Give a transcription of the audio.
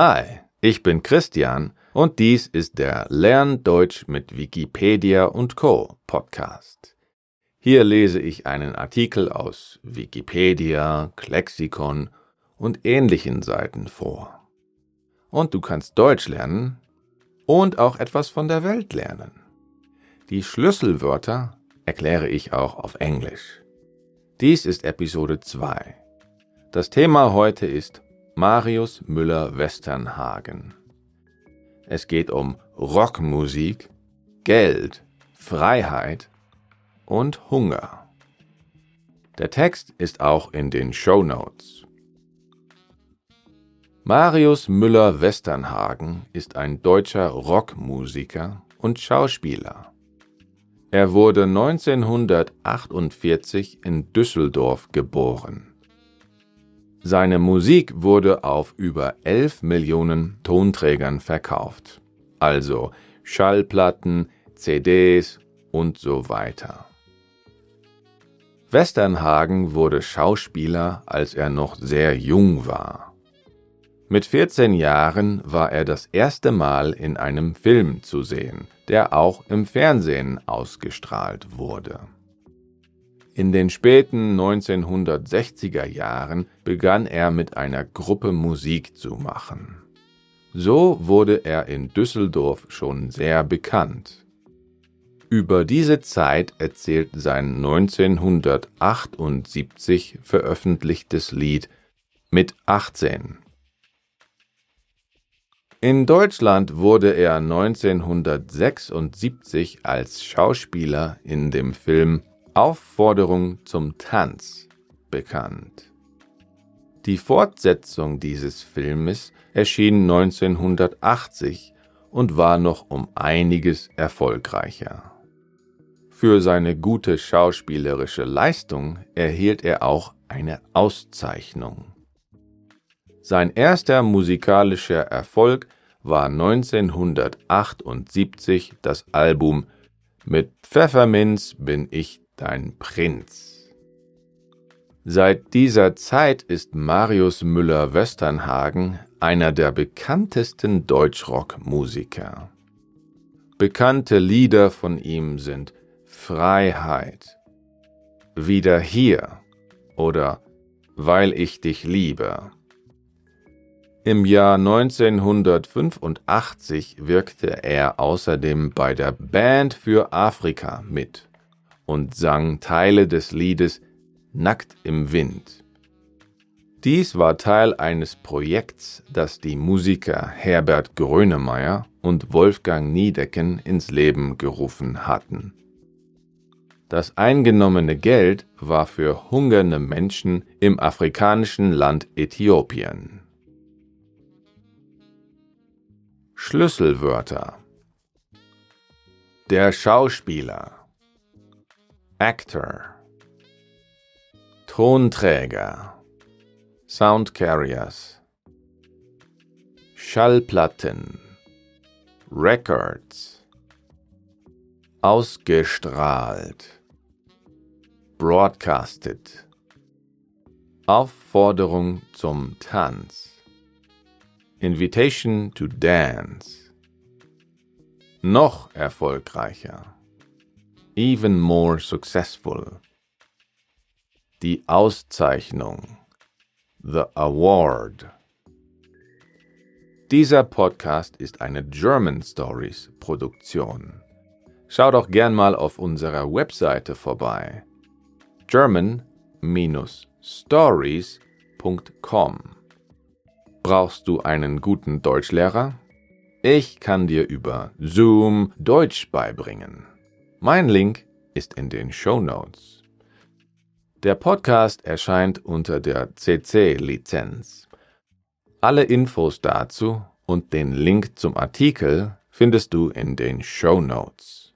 Hi, ich bin Christian und dies ist der Lern Deutsch mit Wikipedia und Co. Podcast. Hier lese ich einen Artikel aus Wikipedia, Klexikon und ähnlichen Seiten vor. Und du kannst Deutsch lernen und auch etwas von der Welt lernen. Die Schlüsselwörter erkläre ich auch auf Englisch. Dies ist Episode 2. Das Thema heute ist Marius Müller-Westernhagen. Es geht um Rockmusik, Geld, Freiheit und Hunger. Der Text ist auch in den Show Notes. Marius Müller-Westernhagen ist ein deutscher Rockmusiker und Schauspieler. Er wurde 1948 in Düsseldorf geboren. Seine Musik wurde auf über 11 Millionen Tonträgern verkauft, also Schallplatten, CDs und so weiter. Westernhagen wurde Schauspieler, als er noch sehr jung war. Mit 14 Jahren war er das erste Mal in einem Film zu sehen, der auch im Fernsehen ausgestrahlt wurde. In den späten 1960er Jahren begann er mit einer Gruppe Musik zu machen. So wurde er in Düsseldorf schon sehr bekannt. Über diese Zeit erzählt sein 1978 veröffentlichtes Lied Mit 18. In Deutschland wurde er 1976 als Schauspieler in dem Film Aufforderung zum Tanz bekannt. Die Fortsetzung dieses Filmes erschien 1980 und war noch um einiges erfolgreicher. Für seine gute schauspielerische Leistung erhielt er auch eine Auszeichnung. Sein erster musikalischer Erfolg war 1978 das Album Mit Pfefferminz bin ich dein Prinz. Seit dieser Zeit ist Marius Müller-Westernhagen einer der bekanntesten Deutschrock-Musiker. Bekannte Lieder von ihm sind Freiheit, wieder hier oder weil ich dich liebe. Im Jahr 1985 wirkte er außerdem bei der Band für Afrika mit und sang Teile des Liedes Nackt im Wind. Dies war Teil eines Projekts, das die Musiker Herbert Grönemeyer und Wolfgang Niedecken ins Leben gerufen hatten. Das eingenommene Geld war für hungernde Menschen im afrikanischen Land Äthiopien. Schlüsselwörter Der Schauspieler Actor Tonträger Sound Carriers Schallplatten Records Ausgestrahlt broadcasted. Aufforderung zum Tanz. Invitation to dance. Noch erfolgreicher. Even more successful. Die Auszeichnung. The Award. Dieser Podcast ist eine German Stories Produktion. Schau doch gern mal auf unserer Webseite vorbei german-stories.com. Brauchst du einen guten Deutschlehrer? Ich kann dir über Zoom Deutsch beibringen. Mein Link ist in den Show Notes. Der Podcast erscheint unter der CC-Lizenz. Alle Infos dazu und den Link zum Artikel findest du in den Show Notes.